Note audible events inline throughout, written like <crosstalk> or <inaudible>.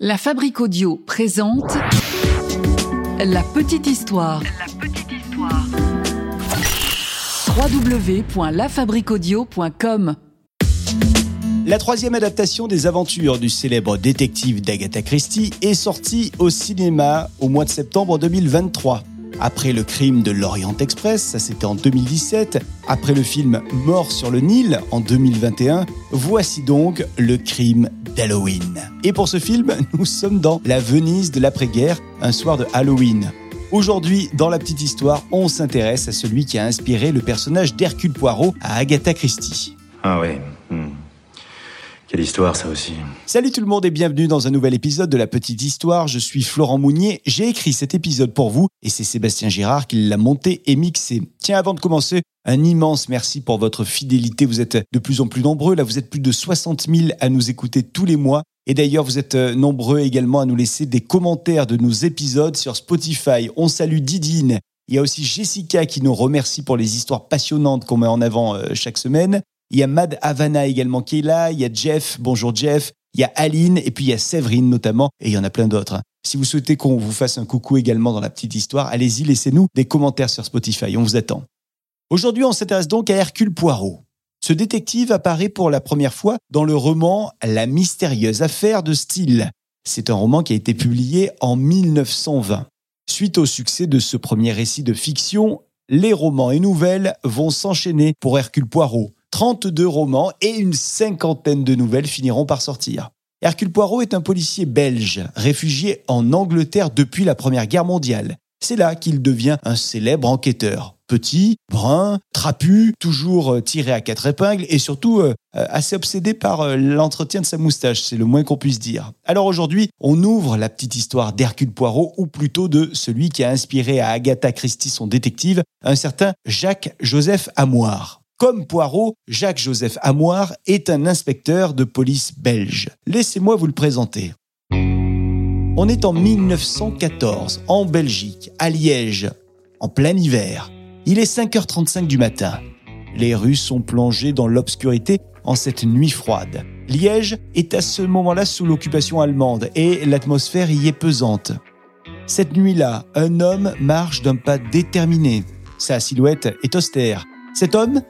La Fabrique Audio présente La Petite Histoire. La petite histoire. www.lafabriqueaudio.com La troisième adaptation des aventures du célèbre détective d'Agatha Christie est sortie au cinéma au mois de septembre 2023. Après le crime de l'Orient Express, ça c'était en 2017, après le film Mort sur le Nil en 2021, voici donc le crime d'Halloween. Et pour ce film, <laughs> nous sommes dans la Venise de l'après-guerre, un soir de Halloween. Aujourd'hui, dans la petite histoire, on s'intéresse à celui qui a inspiré le personnage d'Hercule Poirot à Agatha Christie. Ah ouais. Quelle histoire ça aussi. Salut tout le monde et bienvenue dans un nouvel épisode de La Petite Histoire. Je suis Florent Mounier. J'ai écrit cet épisode pour vous et c'est Sébastien Girard qui l'a monté et mixé. Tiens, avant de commencer, un immense merci pour votre fidélité. Vous êtes de plus en plus nombreux. Là, vous êtes plus de 60 000 à nous écouter tous les mois. Et d'ailleurs, vous êtes euh, nombreux également à nous laisser des commentaires de nos épisodes sur Spotify. On salue Didine. Il y a aussi Jessica qui nous remercie pour les histoires passionnantes qu'on met en avant euh, chaque semaine. Il y a Mad Havana également qui est là. Il y a Jeff. Bonjour Jeff. Il y a Aline. Et puis il y a Séverine notamment. Et il y en a plein d'autres. Si vous souhaitez qu'on vous fasse un coucou également dans la petite histoire, allez-y, laissez-nous des commentaires sur Spotify. On vous attend. Aujourd'hui, on s'intéresse donc à Hercule Poirot. Ce détective apparaît pour la première fois dans le roman La mystérieuse affaire de Steele. C'est un roman qui a été publié en 1920. Suite au succès de ce premier récit de fiction, les romans et nouvelles vont s'enchaîner pour Hercule Poirot. 32 romans et une cinquantaine de nouvelles finiront par sortir. Hercule Poirot est un policier belge, réfugié en Angleterre depuis la Première Guerre mondiale. C'est là qu'il devient un célèbre enquêteur. Petit, brun, trapu, toujours euh, tiré à quatre épingles et surtout euh, euh, assez obsédé par l'entretien de sa moustache, c'est le moins qu'on puisse dire. Alors aujourd'hui, on ouvre la petite histoire d'Hercule Poirot, ou plutôt de celui qui a inspiré à Agatha Christie son détective, un certain Jacques-Joseph Amoir. Comme Poirot, Jacques-Joseph Amoir est un inspecteur de police belge. Laissez-moi vous le présenter. On est en 1914, en Belgique, à Liège, en plein hiver. Il est 5h35 du matin. Les rues sont plongées dans l'obscurité en cette nuit froide. Liège est à ce moment-là sous l'occupation allemande et l'atmosphère y est pesante. Cette nuit-là, un homme marche d'un pas déterminé. Sa silhouette est austère. Cet homme,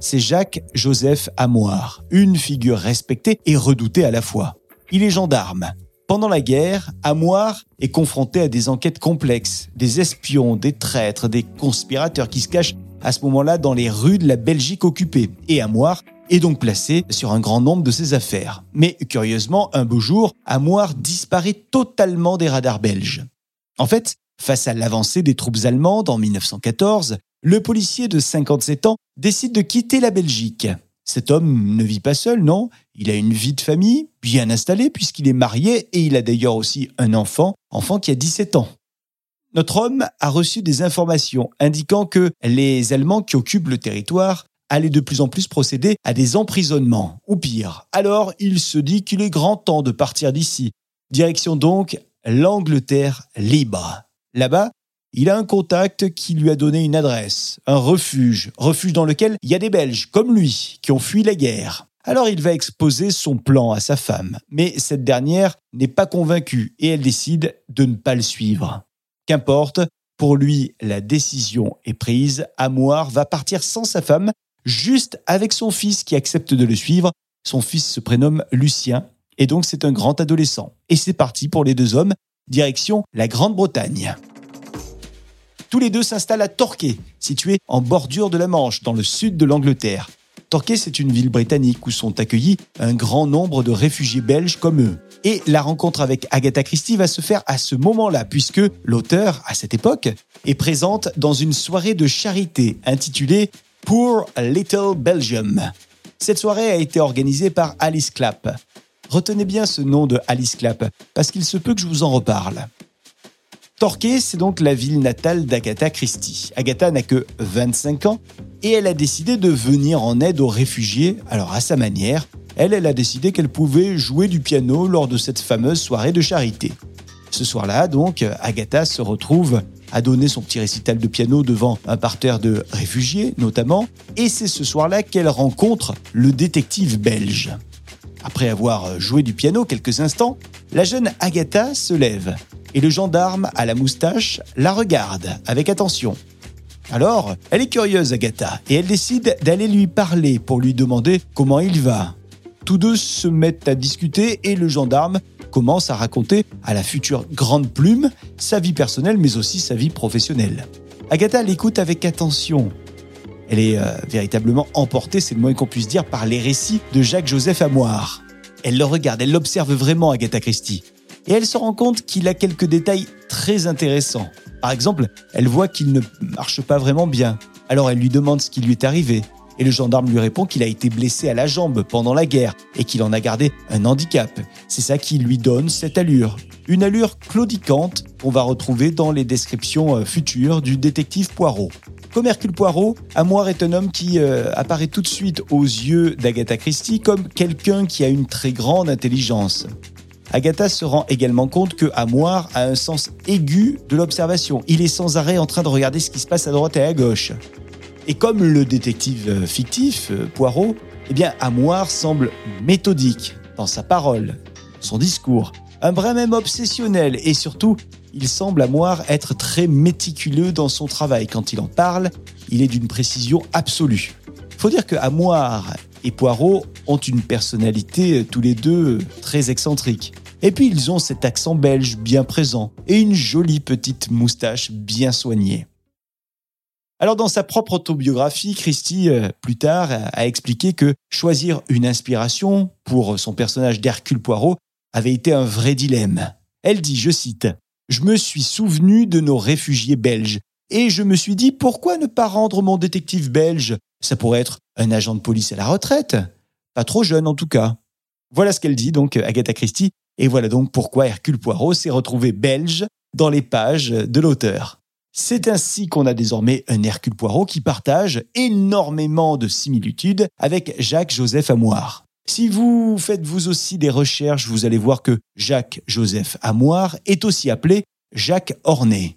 c'est Jacques-Joseph Amoir, une figure respectée et redoutée à la fois. Il est gendarme. Pendant la guerre, Amoir est confronté à des enquêtes complexes, des espions, des traîtres, des conspirateurs qui se cachent à ce moment-là dans les rues de la Belgique occupée. Et Amoir est donc placé sur un grand nombre de ses affaires. Mais curieusement, un beau jour, Amoir disparaît totalement des radars belges. En fait, face à l'avancée des troupes allemandes en 1914, le policier de 57 ans décide de quitter la Belgique. Cet homme ne vit pas seul, non? Il a une vie de famille, bien installée, puisqu'il est marié et il a d'ailleurs aussi un enfant, enfant qui a 17 ans. Notre homme a reçu des informations indiquant que les Allemands qui occupent le territoire allaient de plus en plus procéder à des emprisonnements, ou pire. Alors il se dit qu'il est grand temps de partir d'ici. Direction donc l'Angleterre libre. Là-bas, il a un contact qui lui a donné une adresse, un refuge, refuge dans lequel il y a des Belges comme lui qui ont fui la guerre. Alors il va exposer son plan à sa femme, mais cette dernière n'est pas convaincue et elle décide de ne pas le suivre. Qu'importe, pour lui la décision est prise, Amoir va partir sans sa femme, juste avec son fils qui accepte de le suivre. Son fils se prénomme Lucien et donc c'est un grand adolescent. Et c'est parti pour les deux hommes, direction la Grande-Bretagne. Tous les deux s'installent à Torquay, situé en bordure de la Manche, dans le sud de l'Angleterre. Torquay, c'est une ville britannique où sont accueillis un grand nombre de réfugiés belges comme eux. Et la rencontre avec Agatha Christie va se faire à ce moment-là, puisque l'auteur, à cette époque, est présente dans une soirée de charité intitulée Poor Little Belgium. Cette soirée a été organisée par Alice Clapp. Retenez bien ce nom de Alice Clapp, parce qu'il se peut que je vous en reparle. Torquay, c'est donc la ville natale d'Agatha Christie. Agatha n'a que 25 ans et elle a décidé de venir en aide aux réfugiés, alors à sa manière. Elle, elle a décidé qu'elle pouvait jouer du piano lors de cette fameuse soirée de charité. Ce soir-là, donc, Agatha se retrouve à donner son petit récital de piano devant un parterre de réfugiés, notamment, et c'est ce soir-là qu'elle rencontre le détective belge. Après avoir joué du piano quelques instants, la jeune Agatha se lève et le gendarme à la moustache la regarde avec attention. Alors, elle est curieuse, Agatha, et elle décide d'aller lui parler pour lui demander comment il va. Tous deux se mettent à discuter et le gendarme commence à raconter à la future grande plume sa vie personnelle mais aussi sa vie professionnelle. Agatha l'écoute avec attention. Elle est euh, véritablement emportée, c'est le moins qu'on puisse dire, par les récits de Jacques-Joseph Amoir. Elle le regarde, elle l'observe vraiment, Agatha Christie. Et elle se rend compte qu'il a quelques détails très intéressants. Par exemple, elle voit qu'il ne marche pas vraiment bien. Alors elle lui demande ce qui lui est arrivé. Et le gendarme lui répond qu'il a été blessé à la jambe pendant la guerre et qu'il en a gardé un handicap. C'est ça qui lui donne cette allure. Une allure claudicante qu'on va retrouver dans les descriptions euh, futures du détective Poirot. Comme Hercule Poirot, Amoir est un homme qui euh, apparaît tout de suite aux yeux d'Agatha Christie comme quelqu'un qui a une très grande intelligence. Agatha se rend également compte que Amoir a un sens aigu de l'observation. Il est sans arrêt en train de regarder ce qui se passe à droite et à gauche. Et comme le détective euh, fictif, euh, Poirot, eh bien, Amoir semble méthodique dans sa parole, son discours, un vrai même obsessionnel et surtout, il semble Amoir être très méticuleux dans son travail. Quand il en parle, il est d'une précision absolue. Faut dire que Amoir et Poirot ont une personnalité euh, tous les deux très excentrique. Et puis ils ont cet accent belge bien présent et une jolie petite moustache bien soignée. Alors dans sa propre autobiographie, Christie, euh, plus tard, a expliqué que choisir une inspiration pour son personnage d'Hercule Poirot avait été un vrai dilemme. Elle dit, je cite, Je me suis souvenu de nos réfugiés belges et je me suis dit pourquoi ne pas rendre mon détective belge? Ça pourrait être un agent de police à la retraite, pas trop jeune en tout cas. Voilà ce qu'elle dit donc Agatha Christie et voilà donc pourquoi Hercule Poirot s'est retrouvé belge dans les pages de l'auteur. C'est ainsi qu'on a désormais un Hercule Poirot qui partage énormément de similitudes avec Jacques-Joseph Amoir. Si vous faites vous aussi des recherches, vous allez voir que Jacques-Joseph Amoir est aussi appelé Jacques Ornay.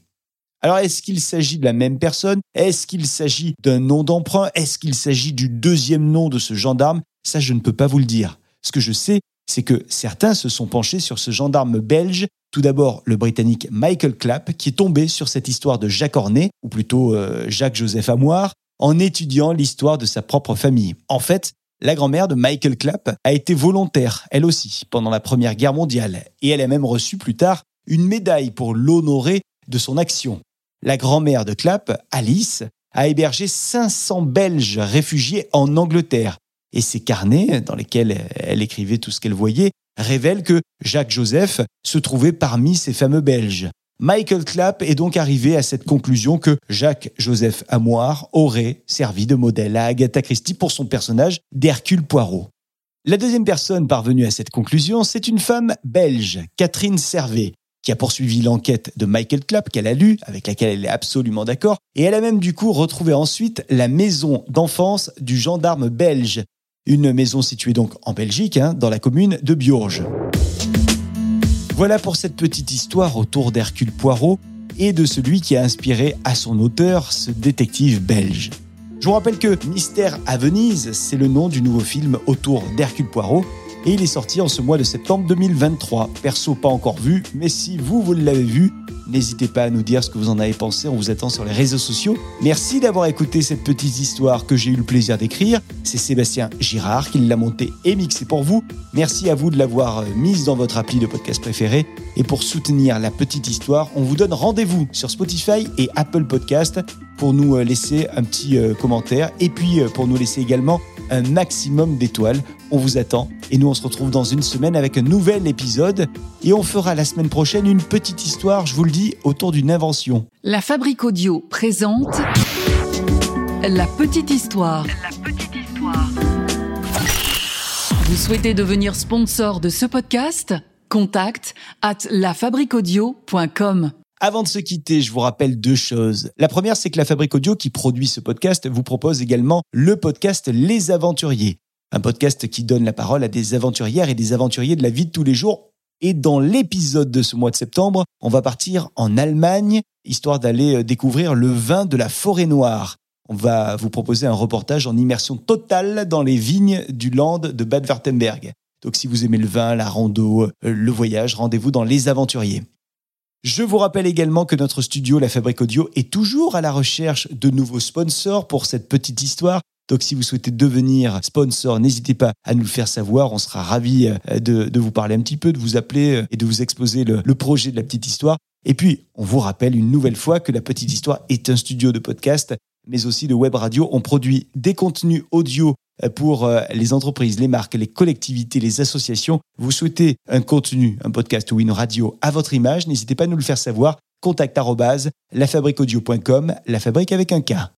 Alors est-ce qu'il s'agit de la même personne? Est-ce qu'il s'agit d'un nom d'emprunt? Est-ce qu'il s'agit du deuxième nom de ce gendarme? Ça, je ne peux pas vous le dire. Ce que je sais, c'est que certains se sont penchés sur ce gendarme belge tout d'abord, le Britannique Michael Clapp, qui est tombé sur cette histoire de Jacques Ornay, ou plutôt euh, Jacques-Joseph Amoir, en étudiant l'histoire de sa propre famille. En fait, la grand-mère de Michael Clapp a été volontaire, elle aussi, pendant la Première Guerre mondiale, et elle a même reçu plus tard une médaille pour l'honorer de son action. La grand-mère de Clapp, Alice, a hébergé 500 Belges réfugiés en Angleterre, et ses carnets, dans lesquels elle écrivait tout ce qu'elle voyait, révèle que Jacques Joseph se trouvait parmi ces fameux Belges. Michael Clapp est donc arrivé à cette conclusion que Jacques Joseph Amoir aurait servi de modèle à Agatha Christie pour son personnage d'Hercule Poirot. La deuxième personne parvenue à cette conclusion, c'est une femme belge, Catherine Servet, qui a poursuivi l'enquête de Michael Clapp qu'elle a lue, avec laquelle elle est absolument d'accord, et elle a même du coup retrouvé ensuite la maison d'enfance du gendarme belge une maison située donc en Belgique, hein, dans la commune de Biorge. Voilà pour cette petite histoire autour d'Hercule Poirot et de celui qui a inspiré à son auteur ce détective belge. Je vous rappelle que Mystère à Venise, c'est le nom du nouveau film autour d'Hercule Poirot et il est sorti en ce mois de septembre 2023. Perso pas encore vu, mais si vous, vous l'avez vu, N'hésitez pas à nous dire ce que vous en avez pensé, on vous attend sur les réseaux sociaux. Merci d'avoir écouté cette petite histoire que j'ai eu le plaisir d'écrire. C'est Sébastien Girard qui l'a montée et mixée pour vous. Merci à vous de l'avoir euh, mise dans votre appli de podcast préféré. Et pour soutenir la petite histoire, on vous donne rendez-vous sur Spotify et Apple Podcast pour nous euh, laisser un petit euh, commentaire et puis pour nous laisser également un maximum d'étoiles. On vous attend et nous on se retrouve dans une semaine avec un nouvel épisode et on fera la semaine prochaine une petite histoire, je vous le dis, autour d'une invention. La Fabrique Audio présente La petite histoire. La petite histoire. Vous souhaitez devenir sponsor de ce podcast? Contact at lafabriquaudio.com. Avant de se quitter, je vous rappelle deux choses. La première, c'est que la Fabrique Audio qui produit ce podcast vous propose également le podcast Les Aventuriers. Un podcast qui donne la parole à des aventurières et des aventuriers de la vie de tous les jours. Et dans l'épisode de ce mois de septembre, on va partir en Allemagne, histoire d'aller euh, découvrir le vin de la forêt noire. On va vous proposer un reportage en immersion totale dans les vignes du land de Bad Württemberg. Donc si vous aimez le vin, la rando, euh, le voyage, rendez-vous dans Les Aventuriers. Je vous rappelle également que notre studio La Fabrique Audio est toujours à la recherche de nouveaux sponsors pour cette petite histoire. Donc si vous souhaitez devenir sponsor, n'hésitez pas à nous le faire savoir. On sera ravis euh, de, vous parler un petit peu, de vous appeler euh, et de vous exposer le, le projet de la petite histoire. Et puis, on vous rappelle une nouvelle fois que la petite histoire est un studio de podcast, mais aussi de web radio. On produit des contenus audio euh, pour les entreprises, les marques, les collectivités, les associations. Vous souhaitez un contenu, un podcast ou une radio à votre image, n'hésitez pas à nous le faire savoir. Contact lafabriqueaudio.com, la fabrique avec un K.